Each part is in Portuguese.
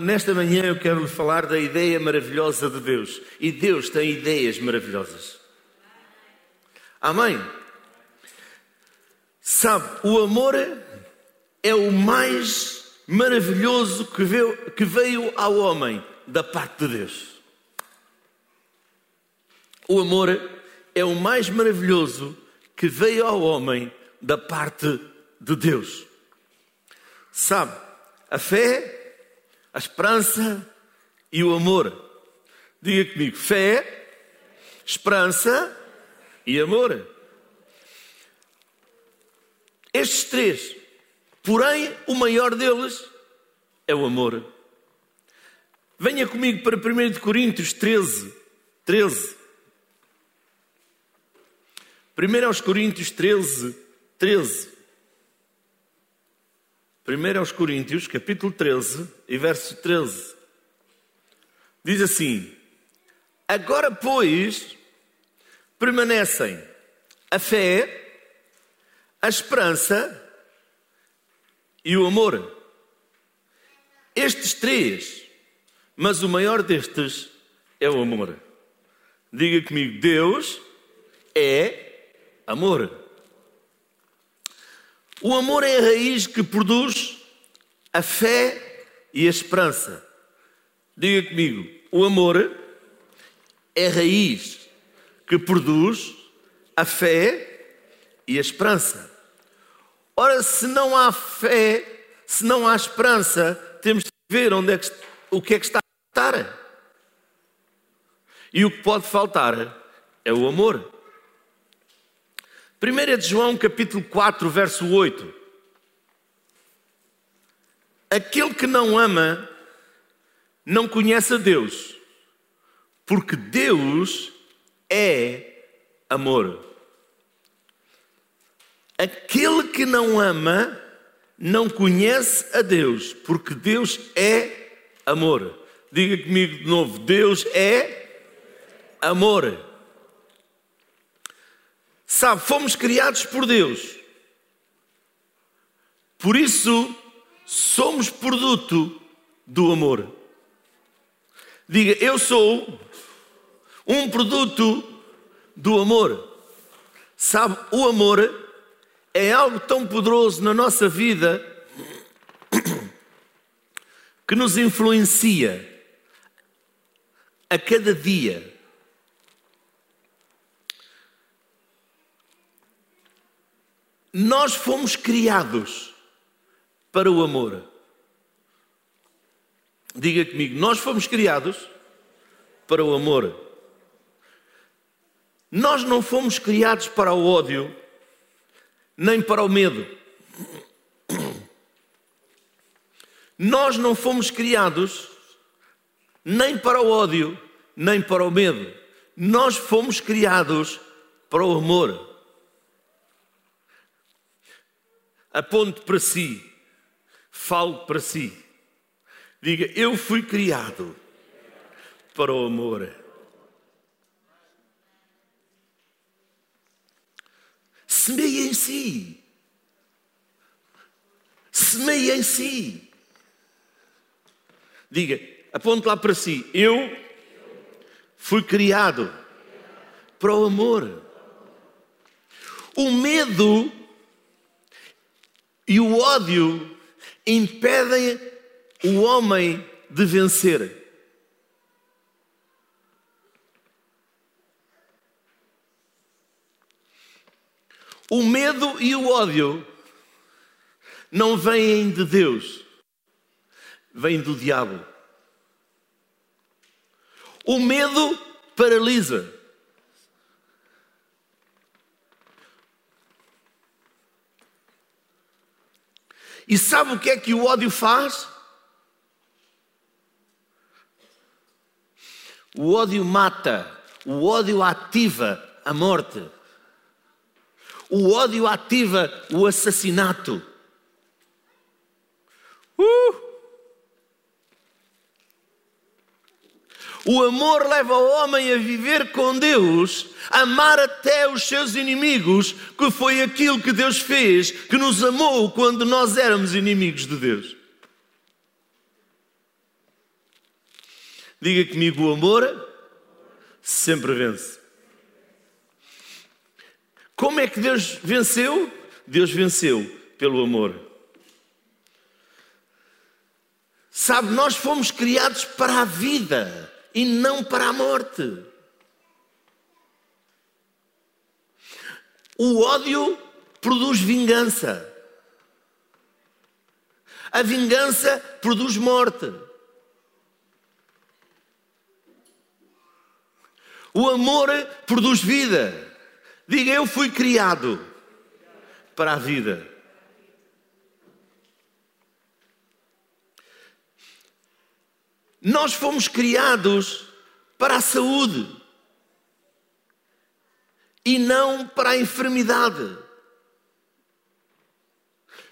nesta manhã eu quero lhe falar da ideia maravilhosa de Deus. E Deus tem ideias maravilhosas. Amém? Sabe, o amor é o mais maravilhoso que veio, que veio ao homem da parte de Deus. O amor é o mais maravilhoso que veio ao homem da parte de Deus. Sabe, a fé, a esperança e o amor. Diga comigo: fé, esperança e amor. Estes três, porém, o maior deles é o amor. Venha comigo para 1 Coríntios 13, 13. 1 aos Coríntios 13, 13. 1 aos Coríntios, capítulo 13 e verso 13. Diz assim: Agora, pois, permanecem a fé, a esperança e o amor. Estes três, mas o maior destes é o amor. Diga comigo: Deus é amor. O amor é a raiz que produz a fé e a esperança. Diga comigo, o amor é raiz que produz a fé e a esperança. Ora, se não há fé, se não há esperança, temos de ver onde é que, o que é que está a faltar. E o que pode faltar é o amor. 1 de João capítulo 4, verso 8. Aquele que não ama não conhece a Deus, porque Deus é amor. Aquele que não ama não conhece a Deus, porque Deus é amor. Diga comigo de novo: Deus é amor. Sabe, fomos criados por Deus. Por isso, somos produto do amor. Diga, eu sou um produto do amor. Sabe, o amor é algo tão poderoso na nossa vida que nos influencia a cada dia. Nós fomos criados para o amor. Diga comigo, nós fomos criados para o amor. Nós não fomos criados para o ódio, nem para o medo. Nós não fomos criados nem para o ódio, nem para o medo. Nós fomos criados para o amor. aponte para si, fale para si. Diga: Eu fui criado para o amor. Semeie em si. Semeie em si. Diga, aponte lá para si. Eu fui criado para o amor. O medo e o ódio impedem o homem de vencer. O medo e o ódio não vêm de Deus, vêm do diabo. O medo paralisa. E sabe o que é que o ódio faz? O ódio mata, o ódio ativa a morte, o ódio ativa o assassinato. Uh! O amor leva o homem a viver com Deus, a amar até os seus inimigos, que foi aquilo que Deus fez, que nos amou quando nós éramos inimigos de Deus. Diga comigo: o amor sempre vence. Como é que Deus venceu? Deus venceu pelo amor. Sabe, nós fomos criados para a vida e não para a morte. O ódio produz vingança. A vingança produz morte. O amor produz vida. Diga, eu fui criado para a vida. Nós fomos criados para a saúde e não para a enfermidade.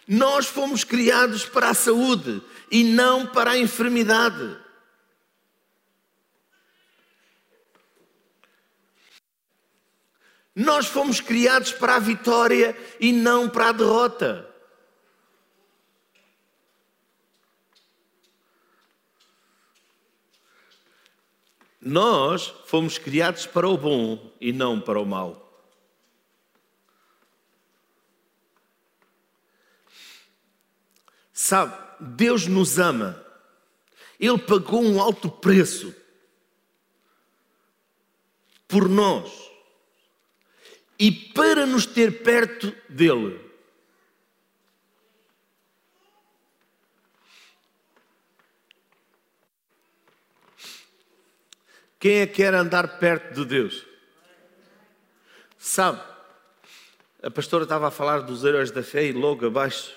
Nós fomos criados para a saúde e não para a enfermidade. Nós fomos criados para a vitória e não para a derrota. Nós fomos criados para o bom e não para o mal. Sabe, Deus nos ama. Ele pagou um alto preço por nós e para nos ter perto dele. Quem é que quer andar perto de Deus? Sabe, a pastora estava a falar dos heróis da fé e logo abaixo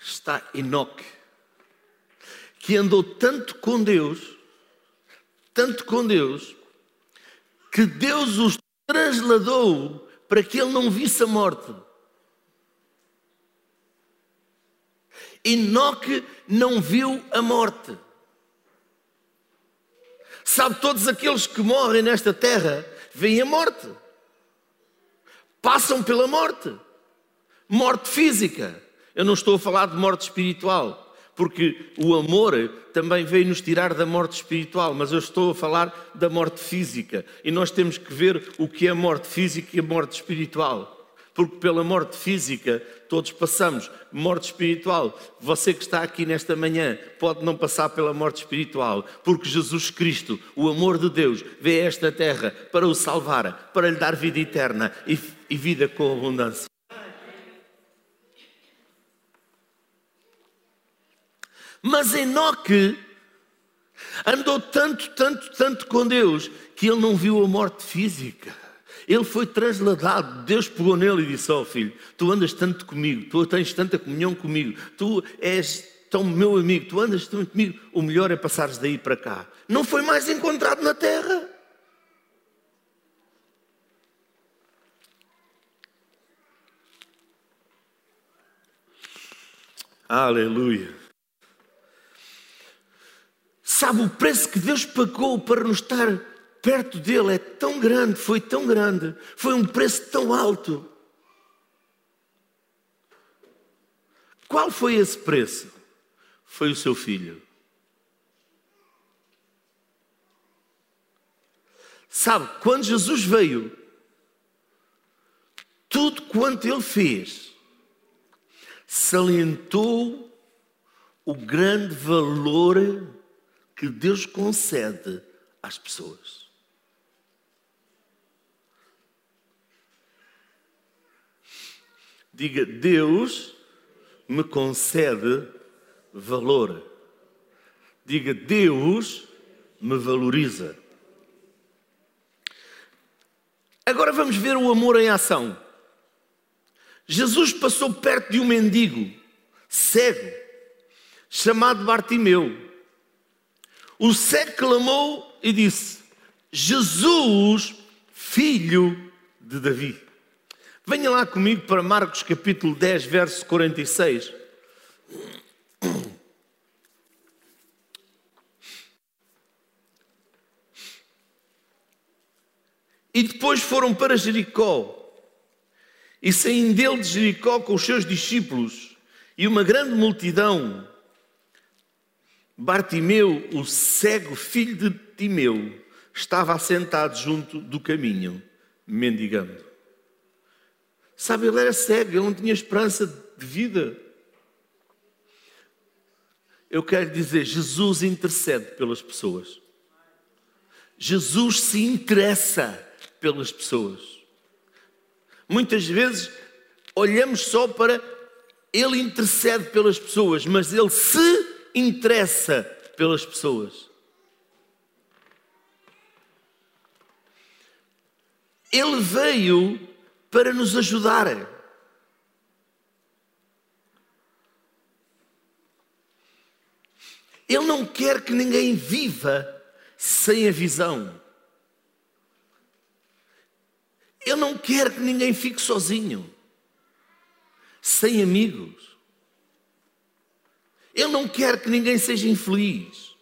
está Enoque, que andou tanto com Deus, tanto com Deus, que Deus os trasladou para que ele não visse a morte. Enoque não viu a morte. Sabe, todos aqueles que morrem nesta terra veem a morte, passam pela morte, morte física. Eu não estou a falar de morte espiritual porque o amor também veio nos tirar da morte espiritual, mas eu estou a falar da morte física. E nós temos que ver o que é a morte física e a morte espiritual. Porque pela morte física todos passamos, morte espiritual. Você que está aqui nesta manhã pode não passar pela morte espiritual, porque Jesus Cristo, o amor de Deus, veio a esta terra para o salvar, para lhe dar vida eterna e, e vida com abundância. Mas Enoque andou tanto, tanto, tanto com Deus que ele não viu a morte física. Ele foi trasladado. Deus pegou nele e disse: Ó oh, filho, tu andas tanto comigo, tu tens tanta comunhão comigo, tu és tão meu amigo, tu andas tanto comigo, o melhor é passares daí para cá. Não foi mais encontrado na terra. Aleluia. Sabe, o preço que Deus pagou para nos estar perto dele é tão grande, foi tão grande, foi um preço tão alto. Qual foi esse preço? Foi o seu filho. Sabe, quando Jesus veio, tudo quanto ele fez salientou o grande valor que Deus concede às pessoas. Diga, Deus me concede valor. Diga, Deus me valoriza. Agora vamos ver o amor em ação. Jesus passou perto de um mendigo cego chamado Bartimeu. O cego clamou e disse: Jesus, filho de Davi. Venha lá comigo para Marcos capítulo 10, verso 46. E depois foram para Jericó. E saindo dele de Jericó com os seus discípulos e uma grande multidão, Bartimeu, o cego filho de Timeu, estava assentado junto do caminho, mendigando. Sabe, ele era cego, ele não tinha esperança de vida. Eu quero dizer, Jesus intercede pelas pessoas. Jesus se interessa pelas pessoas. Muitas vezes olhamos só para ele intercede pelas pessoas, mas ele se interessa pelas pessoas. Ele veio para nos ajudar. Ele não quer que ninguém viva sem a visão. Ele não quer que ninguém fique sozinho, sem amigos. Ele não quer que ninguém seja infeliz.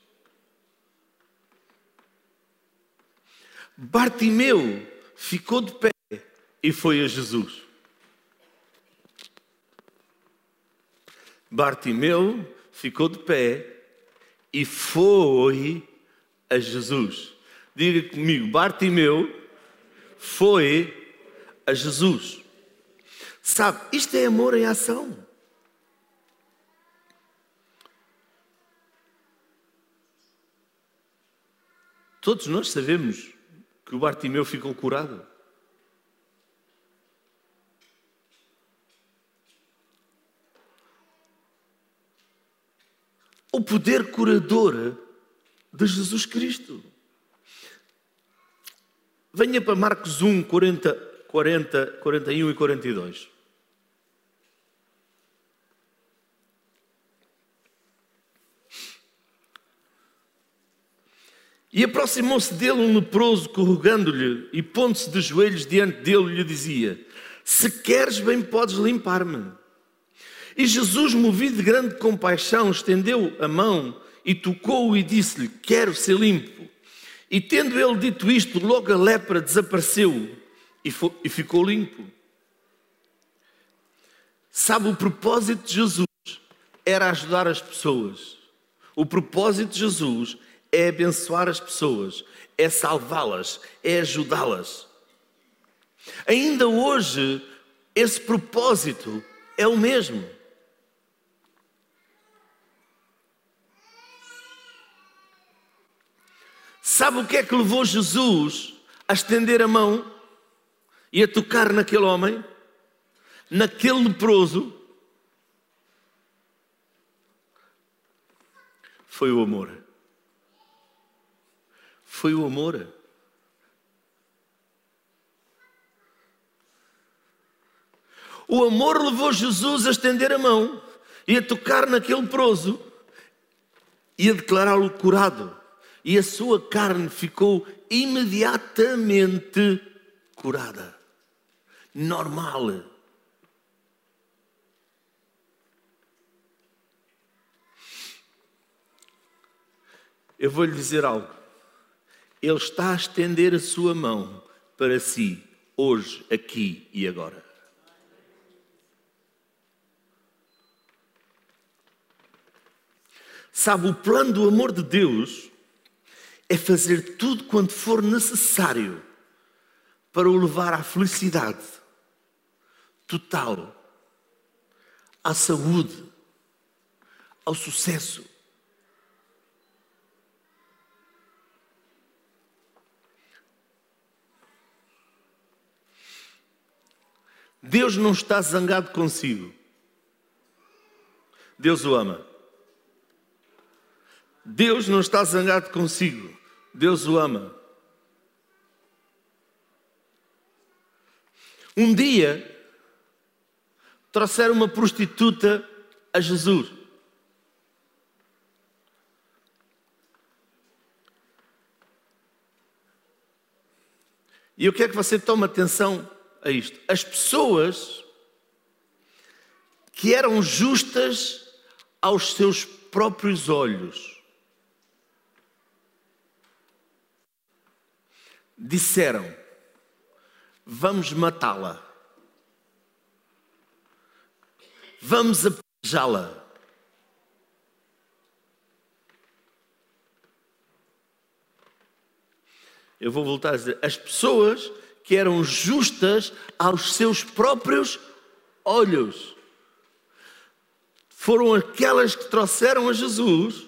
Bartimeu ficou de pé e foi a Jesus. Bartimeu ficou de pé e foi a Jesus. Diga comigo, Bartimeu foi a Jesus. Sabe, isto é amor em ação. Todos nós sabemos que o Bartimeu ficou curado. O poder curador de Jesus Cristo. Venha para Marcos 1, 40, 40, 41 e 42. E aproximou-se dele um leproso, corrugando-lhe e pondo-se de joelhos diante dele, lhe dizia: Se queres, bem podes limpar-me. E Jesus, movido de grande compaixão, estendeu a mão e tocou-o e disse-lhe: Quero ser limpo. E tendo ele dito isto, logo a lepra desapareceu e, foi, e ficou limpo. Sabe, o propósito de Jesus era ajudar as pessoas. O propósito de Jesus é abençoar as pessoas, é salvá-las, é ajudá-las. Ainda hoje, esse propósito é o mesmo. Sabe o que é que levou Jesus a estender a mão e a tocar naquele homem, naquele leproso? Foi o amor. Foi o amor. O amor levou Jesus a estender a mão e a tocar naquele leproso e a declará-lo curado e a sua carne ficou imediatamente curada. Normal. Eu vou lhe dizer algo. Ele está a estender a sua mão para si, hoje, aqui e agora. Sabe, o plano do amor de Deus é fazer tudo quanto for necessário para o levar à felicidade total, à saúde, ao sucesso. Deus não está zangado consigo. Deus o ama. Deus não está zangado consigo. Deus o ama. Um dia trouxeram uma prostituta a Jesus. E eu quero que você tome atenção a isto. As pessoas que eram justas aos seus próprios olhos disseram: Vamos matá-la. Vamos apejá-la. Eu vou voltar a dizer: as pessoas que eram justas aos seus próprios olhos foram aquelas que trouxeram a Jesus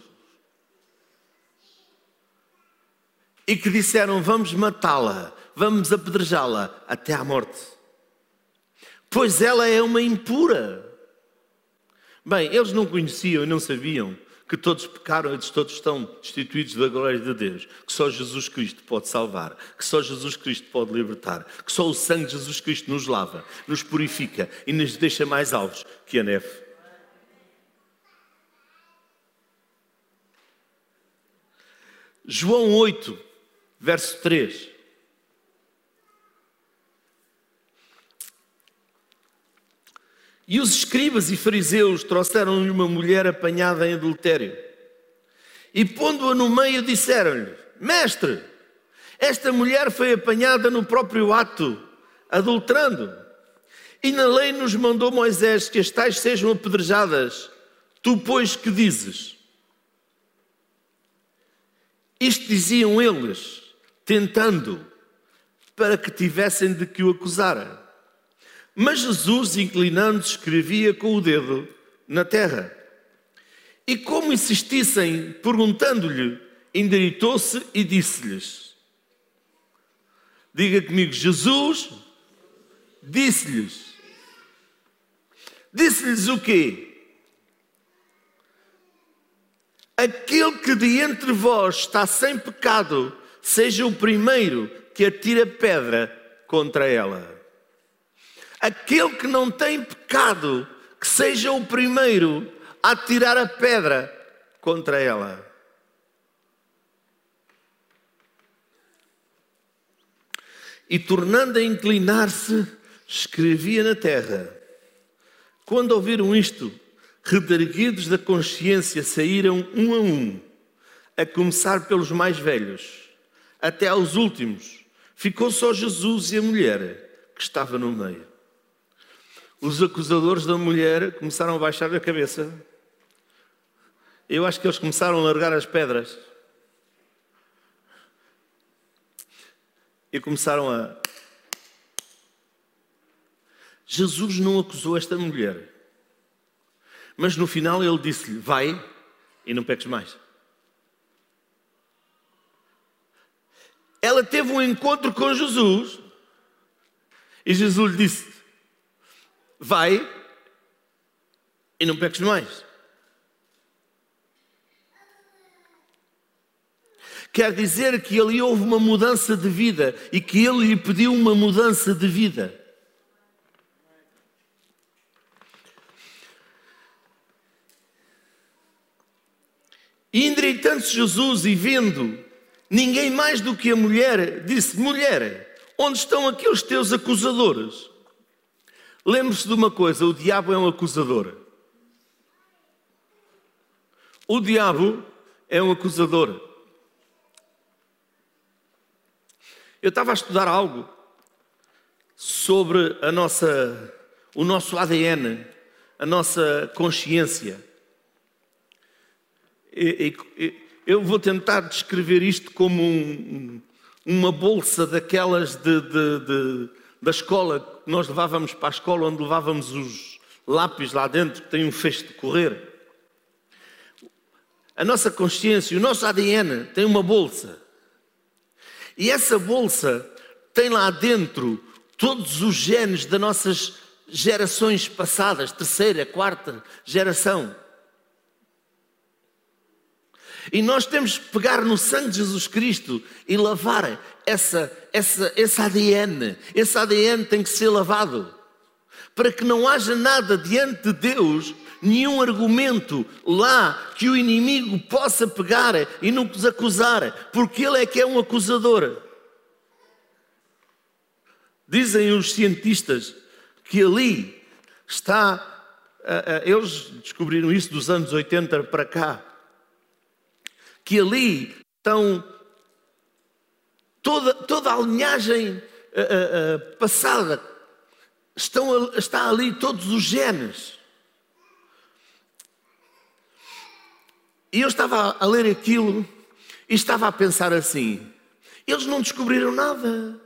e que disseram: Vamos matá-la, vamos apedrejá-la até à morte. Pois ela é uma impura. Bem, eles não conheciam e não sabiam que todos pecaram e todos estão destituídos da glória de Deus, que só Jesus Cristo pode salvar, que só Jesus Cristo pode libertar, que só o sangue de Jesus Cristo nos lava, nos purifica e nos deixa mais alvos que a neve. João 8, verso 3. E os escribas e fariseus trouxeram-lhe uma mulher apanhada em adultério. E pondo-a no meio, disseram-lhe: Mestre, esta mulher foi apanhada no próprio ato, adulterando. E na lei nos mandou Moisés que as tais sejam apedrejadas. Tu, pois, que dizes? Isto diziam eles, tentando, para que tivessem de que o acusar. Mas Jesus, inclinando-se, escrevia com o dedo na terra. E como insistissem, perguntando-lhe, endireitou-se e disse-lhes: Diga comigo, Jesus disse-lhes. Disse-lhes o quê? Aquele que de entre vós está sem pecado, seja o primeiro que atira pedra contra ela. Aquele que não tem pecado, que seja o primeiro a tirar a pedra contra ela. E tornando a inclinar-se, escrevia na terra. Quando ouviram isto, redarguidos da consciência, saíram um a um, a começar pelos mais velhos, até aos últimos. Ficou só Jesus e a mulher que estava no meio os acusadores da mulher começaram a baixar a cabeça. Eu acho que eles começaram a largar as pedras. E começaram a. Jesus não acusou esta mulher. Mas no final ele disse-lhe: Vai e não peques mais. Ela teve um encontro com Jesus e Jesus lhe disse: vai e não peques mais. Quer dizer que ali houve uma mudança de vida e que ele lhe pediu uma mudança de vida. E endireitando-se Jesus e vendo ninguém mais do que a mulher, disse: Mulher, onde estão aqui os teus acusadores? Lembre-se de uma coisa: o diabo é um acusador. O diabo é um acusador. Eu estava a estudar algo sobre a nossa, o nosso ADN, a nossa consciência. E, e, eu vou tentar descrever isto como um, uma bolsa daquelas de, de, de da escola, que nós levávamos para a escola onde levávamos os lápis lá dentro, que tem um fecho de correr. A nossa consciência, o nosso ADN tem uma bolsa. E essa bolsa tem lá dentro todos os genes das nossas gerações passadas, terceira, quarta geração. E nós temos que pegar no sangue de Jesus Cristo e lavar essa, essa, esse ADN. Esse ADN tem que ser lavado. Para que não haja nada diante de Deus, nenhum argumento lá que o inimigo possa pegar e nos acusar, porque ele é que é um acusador. Dizem os cientistas que ali está. Eles descobriram isso dos anos 80 para cá que ali estão toda, toda a linhagem uh, uh, passada, estão, está ali todos os genes. E eu estava a ler aquilo e estava a pensar assim: Eles não descobriram nada.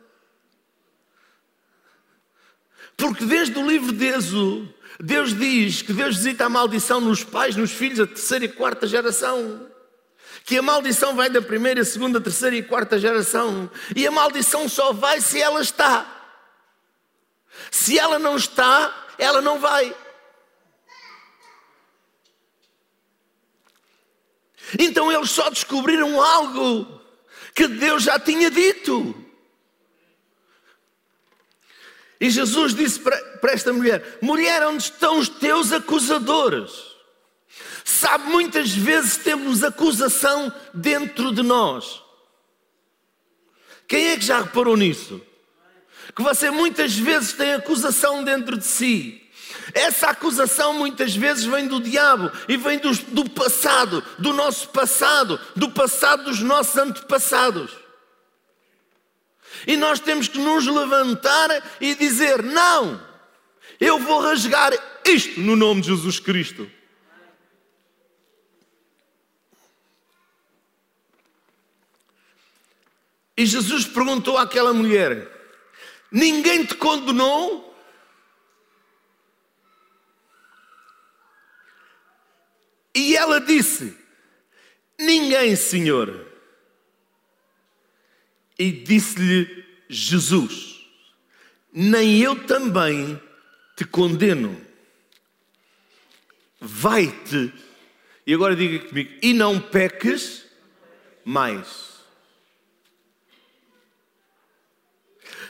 Porque desde o livro de Êxodo, Deus diz que Deus visita a maldição nos pais, nos filhos, a terceira e quarta geração. Que a maldição vai da primeira, segunda, terceira e quarta geração. E a maldição só vai se ela está. Se ela não está, ela não vai. Então eles só descobriram algo que Deus já tinha dito. E Jesus disse para, esta mulher: Mulher, onde estão os teus acusadores? Sabe, muitas vezes temos acusação dentro de nós. Quem é que já reparou nisso? Que você muitas vezes tem acusação dentro de si. Essa acusação muitas vezes vem do diabo e vem do, do passado, do nosso passado, do passado dos nossos antepassados. E nós temos que nos levantar e dizer: não, eu vou rasgar isto no nome de Jesus Cristo. E Jesus perguntou àquela mulher: Ninguém te condenou? E ela disse: Ninguém, Senhor. E disse-lhe Jesus: Nem eu também te condeno. Vai-te. E agora diga comigo: E não peques mais.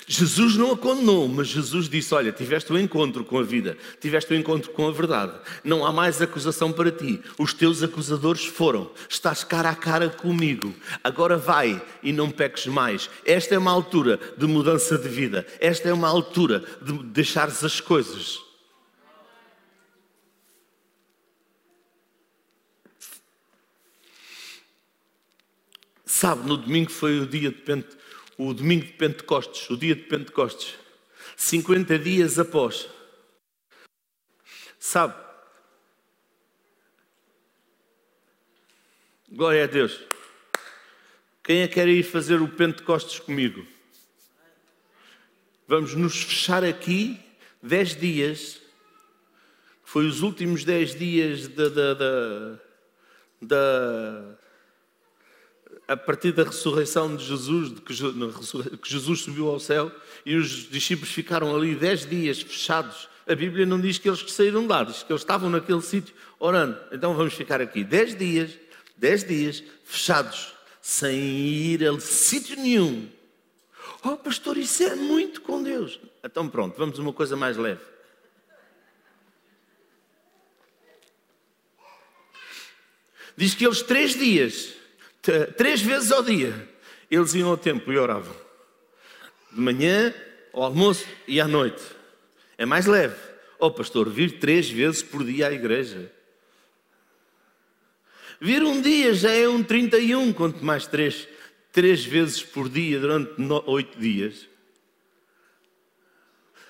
Jesus não a condenou, mas Jesus disse: Olha, tiveste um encontro com a vida, tiveste um encontro com a verdade, não há mais acusação para ti. Os teus acusadores foram, estás cara a cara comigo, agora vai e não peques mais. Esta é uma altura de mudança de vida, esta é uma altura de deixares as coisas. Sabe, no domingo foi o dia de Pentecoste o domingo de Pentecostes, o dia de Pentecostes, 50 dias após. Sabe? Glória a Deus. Quem é que quer ir fazer o Pentecostes comigo? Vamos nos fechar aqui 10 dias. Foi os últimos 10 dias da, da, da, da a partir da ressurreição de Jesus, de que Jesus subiu ao céu e os discípulos ficaram ali dez dias fechados. A Bíblia não diz que eles saíram de lá, diz que eles estavam naquele sítio orando. Então vamos ficar aqui dez dias, dez dias fechados, sem ir a sítio nenhum. Oh, pastor, isso é muito com Deus. Então pronto, vamos a uma coisa mais leve. Diz que eles três dias três vezes ao dia, eles iam ao templo e oravam. De manhã, ao almoço e à noite. É mais leve. Oh, pastor, vir três vezes por dia à igreja. Vir um dia já é um 31, quanto mais três, três vezes por dia durante oito dias.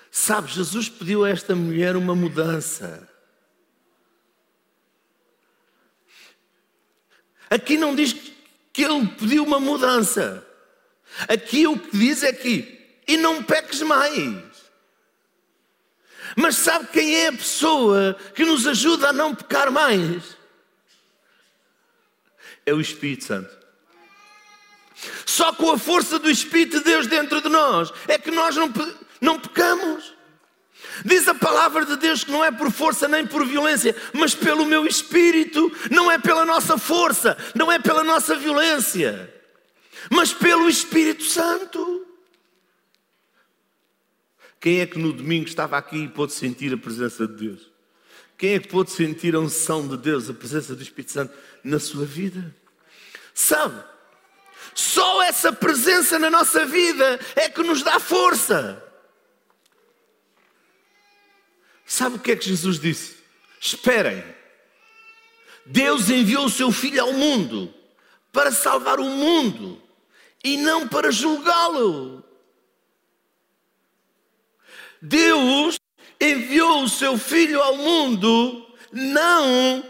Sabe, Jesus pediu a esta mulher uma mudança. Aqui não diz que ele pediu uma mudança. Aqui o que diz é que, e não peques mais. Mas sabe quem é a pessoa que nos ajuda a não pecar mais? É o Espírito Santo. Só com a força do Espírito de Deus dentro de nós é que nós não, não pecamos. Diz a palavra de Deus que não é por força nem por violência, mas pelo meu espírito, não é pela nossa força, não é pela nossa violência, mas pelo Espírito Santo. Quem é que no domingo estava aqui e pôde sentir a presença de Deus? Quem é que pôde sentir a unção de Deus, a presença do Espírito Santo na sua vida? Sabe, só essa presença na nossa vida é que nos dá força. Sabe o que é que Jesus disse? Esperem. Deus enviou o seu Filho ao mundo para salvar o mundo e não para julgá-lo. Deus enviou o seu Filho ao mundo não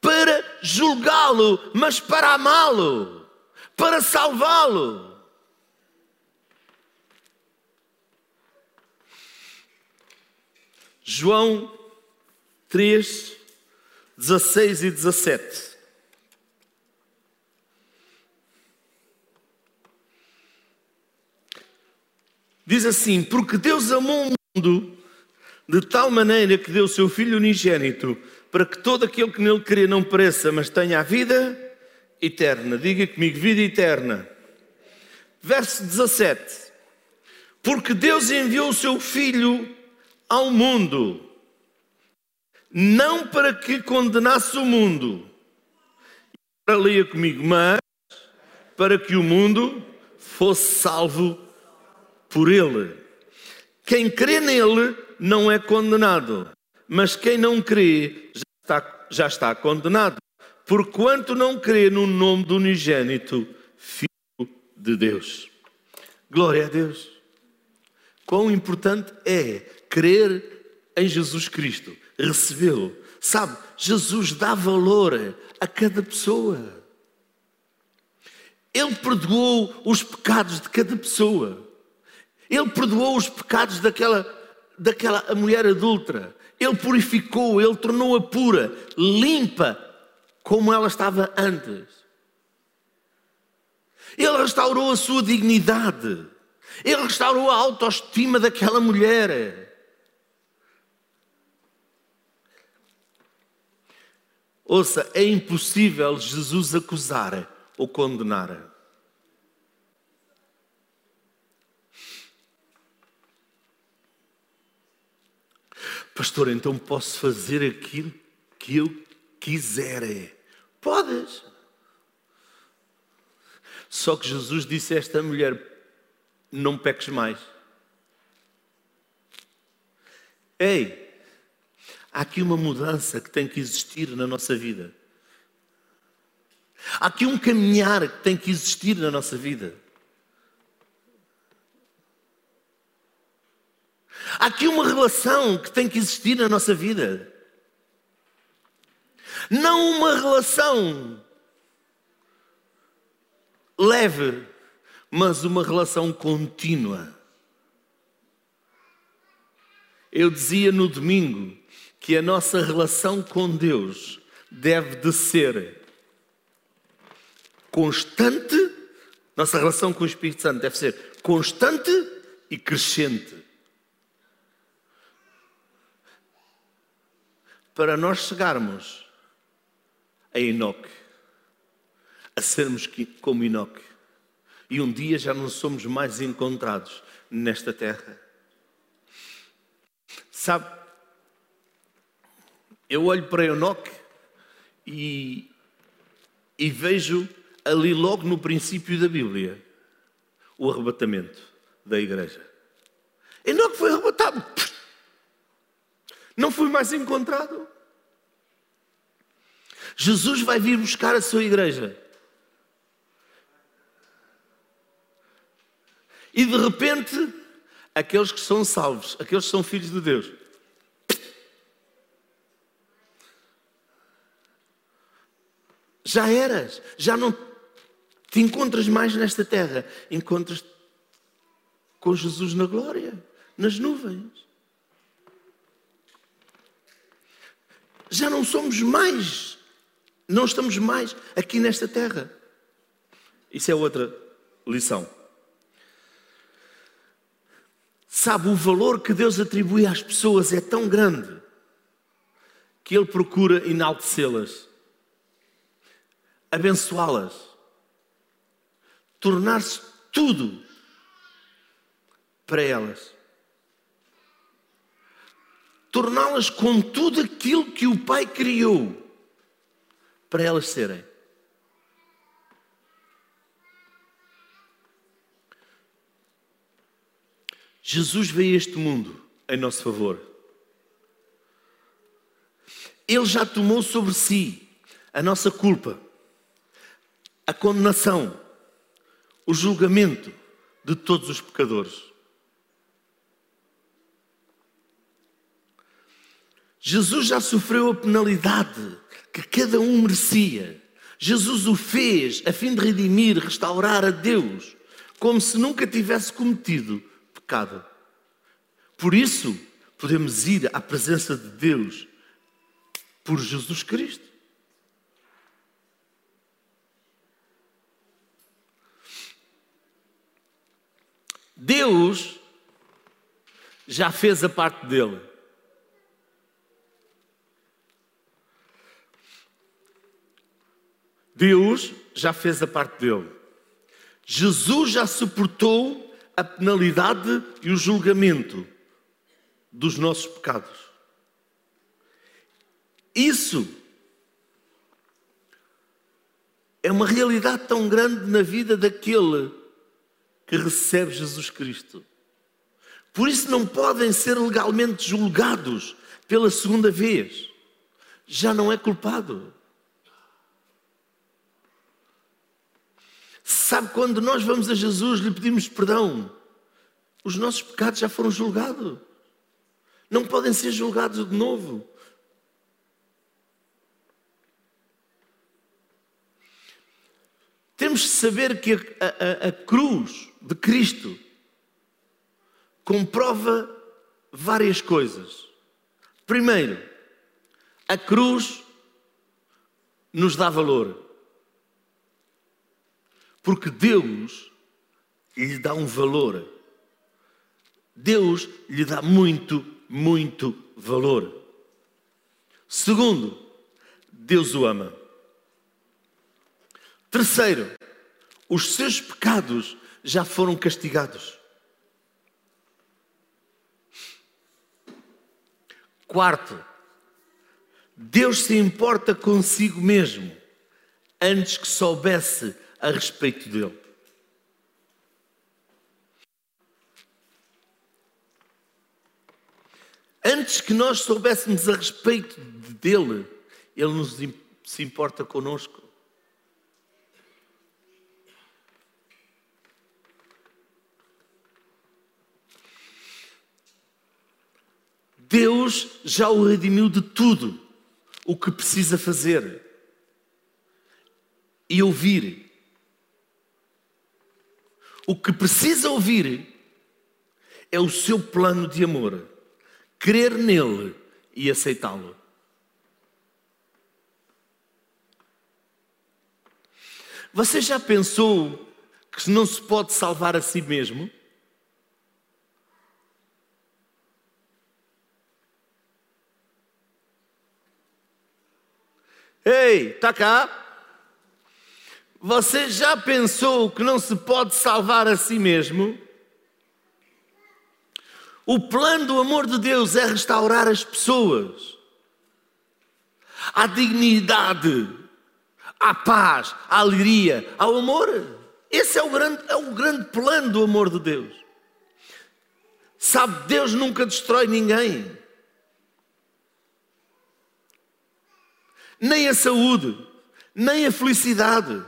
para julgá-lo, mas para amá-lo, para salvá-lo. João 3, 16 e 17. Diz assim: Porque Deus amou o mundo de tal maneira que deu o seu Filho unigênito, para que todo aquele que nele crê não pereça, mas tenha a vida eterna. Diga comigo, vida eterna. Verso 17. Porque Deus enviou o seu Filho ao mundo, não para que condenasse o mundo, para leia comigo, mas para que o mundo fosse salvo por ele. Quem crê nele não é condenado, mas quem não crê já está, já está condenado, porquanto não crê no nome do unigênito Filho de Deus. Glória a Deus. Quão importante é crer em Jesus Cristo, recebê-lo. Sabe, Jesus dá valor a cada pessoa. Ele perdoou os pecados de cada pessoa. Ele perdoou os pecados daquela, daquela mulher adulta. Ele purificou, ele tornou-a pura, limpa, como ela estava antes. Ele restaurou a sua dignidade. Ele restaurou a autoestima daquela mulher. Ouça, é impossível Jesus acusar ou condenar. Pastor, então posso fazer aquilo que eu quiser. Podes. Só que Jesus disse a esta mulher: não peques mais. Ei, há aqui uma mudança que tem que existir na nossa vida. Há aqui um caminhar que tem que existir na nossa vida. Há aqui uma relação que tem que existir na nossa vida. Não uma relação leve, mas uma relação contínua. Eu dizia no domingo que a nossa relação com Deus deve de ser constante, nossa relação com o Espírito Santo deve ser constante e crescente. para nós chegarmos a Enoque, a sermos como Enoque, e um dia já não somos mais encontrados nesta terra. Sabe, eu olho para Enoque e, e vejo ali logo no princípio da Bíblia o arrebatamento da igreja. Enoque foi arrebatado não fui mais encontrado. Jesus vai vir buscar a sua igreja. E de repente, aqueles que são salvos, aqueles que são filhos de Deus, já eras, já não te encontras mais nesta terra, encontras com Jesus na glória, nas nuvens. já não somos mais, não estamos mais aqui nesta terra. Isso é outra lição. Sabe, o valor que Deus atribui às pessoas é tão grande que Ele procura enaltecê-las, abençoá-las, tornar-se tudo para elas torná-las com tudo aquilo que o Pai criou para elas serem. Jesus veio a este mundo em nosso favor. Ele já tomou sobre si a nossa culpa, a condenação, o julgamento de todos os pecadores. Jesus já sofreu a penalidade que cada um merecia. Jesus o fez a fim de redimir, restaurar a Deus, como se nunca tivesse cometido pecado. Por isso, podemos ir à presença de Deus por Jesus Cristo. Deus já fez a parte dele. Deus já fez a parte dele. Jesus já suportou a penalidade e o julgamento dos nossos pecados. Isso é uma realidade tão grande na vida daquele que recebe Jesus Cristo. Por isso não podem ser legalmente julgados pela segunda vez. Já não é culpado. Sabe, quando nós vamos a Jesus lhe pedimos perdão, os nossos pecados já foram julgados. Não podem ser julgados de novo. Temos de saber que a, a, a cruz de Cristo comprova várias coisas. Primeiro, a cruz nos dá valor. Porque Deus lhe dá um valor. Deus lhe dá muito, muito valor. Segundo, Deus o ama. Terceiro, os seus pecados já foram castigados. Quarto, Deus se importa consigo mesmo antes que soubesse a respeito dele. Antes que nós soubéssemos a respeito dele, ele nos se importa conosco. Deus já o redimiu de tudo o que precisa fazer e ouvir. O que precisa ouvir é o seu plano de amor, crer nele e aceitá-lo. Você já pensou que não se pode salvar a si mesmo? Ei, está cá? Você já pensou que não se pode salvar a si mesmo? O plano do amor de Deus é restaurar as pessoas à dignidade, à paz, à alegria, ao amor. Esse é o grande, é o grande plano do amor de Deus. Sabe, Deus nunca destrói ninguém. Nem a saúde, nem a felicidade,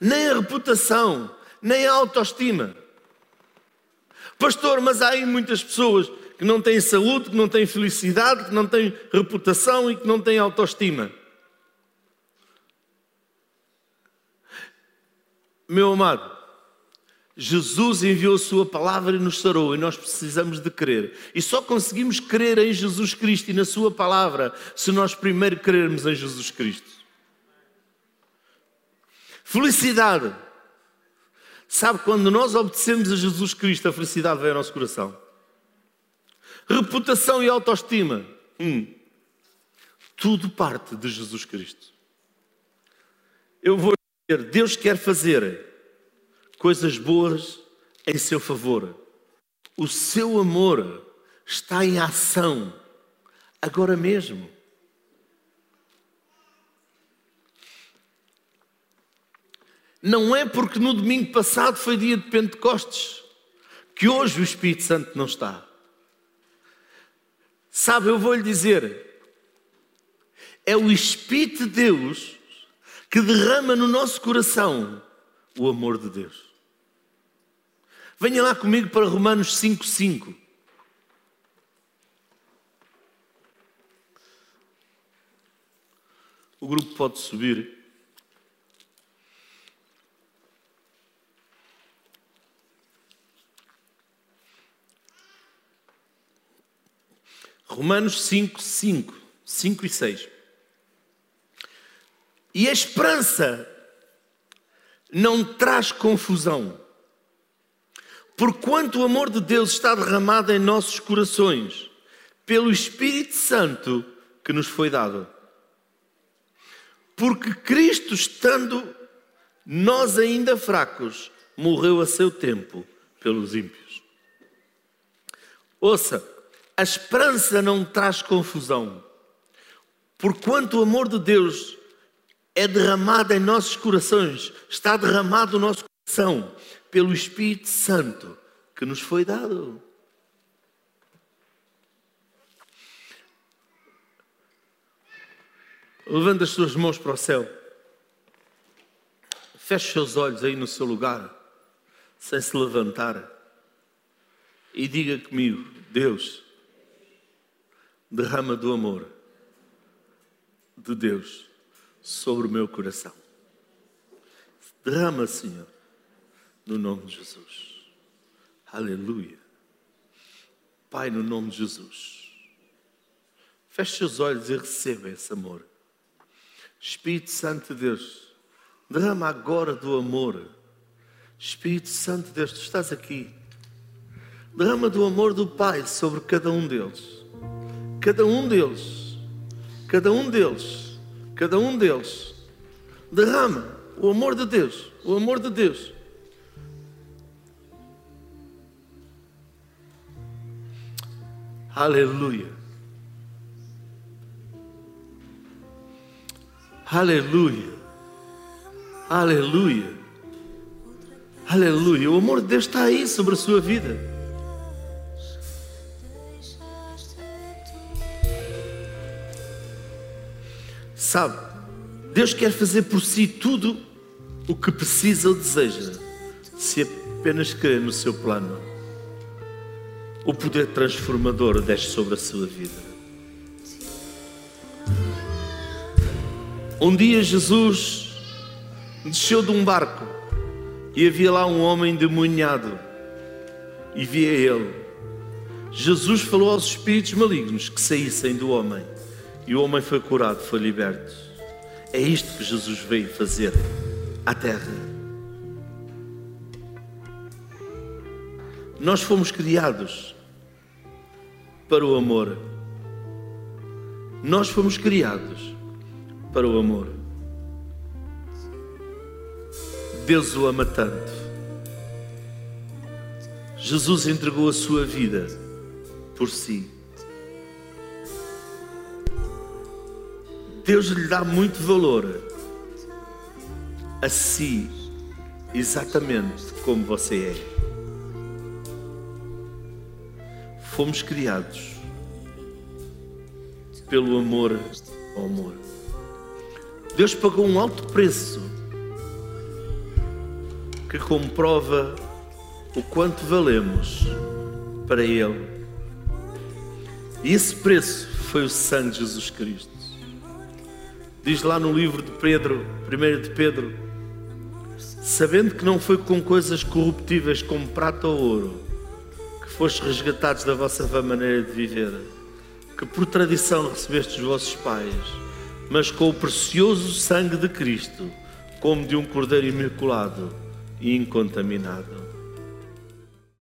nem a reputação, nem a autoestima. Pastor, mas há aí muitas pessoas que não têm saúde, que não têm felicidade, que não têm reputação e que não têm autoestima. Meu amado, Jesus enviou a sua palavra e nos sarou, e nós precisamos de crer. E só conseguimos crer em Jesus Cristo e na sua palavra se nós primeiro crermos em Jesus Cristo. Felicidade. Sabe, quando nós obedecemos a Jesus Cristo, a felicidade vem ao nosso coração. Reputação e autoestima. Hum. Tudo parte de Jesus Cristo. Eu vou dizer, Deus quer fazer coisas boas em seu favor. O seu amor está em ação agora mesmo. Não é porque no domingo passado foi dia de Pentecostes que hoje o Espírito Santo não está. Sabe, eu vou lhe dizer, é o Espírito de Deus que derrama no nosso coração o amor de Deus. Venha lá comigo para Romanos 5,5. O grupo pode subir. Romanos 5, 5, 5 e 6. E a esperança não traz confusão, porquanto o amor de Deus está derramado em nossos corações, pelo Espírito Santo que nos foi dado. Porque Cristo, estando nós ainda fracos, morreu a seu tempo pelos ímpios. Ouça, a esperança não traz confusão, porquanto o amor de Deus é derramado em nossos corações, está derramado no nosso coração pelo Espírito Santo que nos foi dado. Levanta as suas mãos para o céu. Feche os seus olhos aí no seu lugar, sem se levantar. E diga comigo: Deus, derrama do amor de Deus sobre o meu coração. Derrama, Senhor, no nome de Jesus. Aleluia. Pai, no nome de Jesus. Feche os olhos e receba esse amor. Espírito Santo de Deus, derrama agora do amor. Espírito Santo de Deus, tu estás aqui. Derrama do amor do Pai sobre cada um deles. Cada um deles. Cada um deles cada um deles, derrama o amor de Deus, o amor de Deus. Aleluia. Aleluia. Aleluia. Aleluia. O amor de Deus está aí sobre a sua vida. Sabe, Deus quer fazer por si tudo o que precisa ou deseja, se apenas crer no seu plano. O poder transformador desce sobre a sua vida. Um dia Jesus desceu de um barco e havia lá um homem demonhado e via ele. Jesus falou aos espíritos malignos que saíssem do homem e o homem foi curado, foi liberto. É isto que Jesus veio fazer à terra. Nós fomos criados para o amor. Nós fomos criados para o amor. Deus o ama tanto. Jesus entregou a sua vida por si. Deus lhe dá muito valor a si, exatamente como você é. Fomos criados pelo amor ao amor. Deus pagou um alto preço que comprova o quanto valemos para Ele. E esse preço foi o sangue de Jesus Cristo. Diz lá no livro de Pedro, 1 de Pedro, sabendo que não foi com coisas corruptíveis como prata ou ouro que fostes resgatados da vossa vã maneira de viver, que por tradição recebestes dos vossos pais, mas com o precioso sangue de Cristo, como de um cordeiro imaculado e incontaminado.